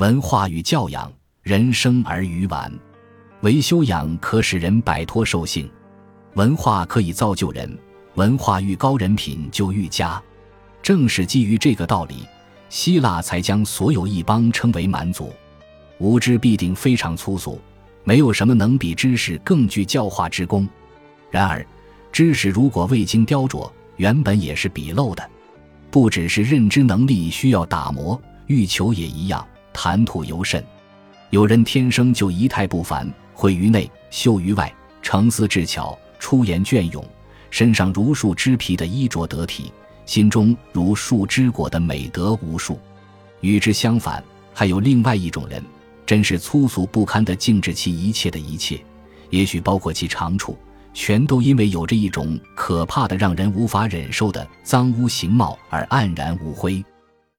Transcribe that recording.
文化与教养，人生而愚顽；唯修养可使人摆脱兽性。文化可以造就人，文化愈高，人品就愈佳。正是基于这个道理，希腊才将所有异邦称为蛮族。无知必定非常粗俗，没有什么能比知识更具教化之功。然而，知识如果未经雕琢，原本也是鄙陋的。不只是认知能力需要打磨，欲求也一样。谈吐尤甚。有人天生就仪态不凡，慧于内，秀于外，成思智巧，出言隽永，身上如树枝皮的衣着得体，心中如树枝果的美德无数。与之相反，还有另外一种人，真是粗俗不堪的，静止其一切的一切，也许包括其长处。全都因为有着一种可怕的、让人无法忍受的脏污形貌而黯然无辉。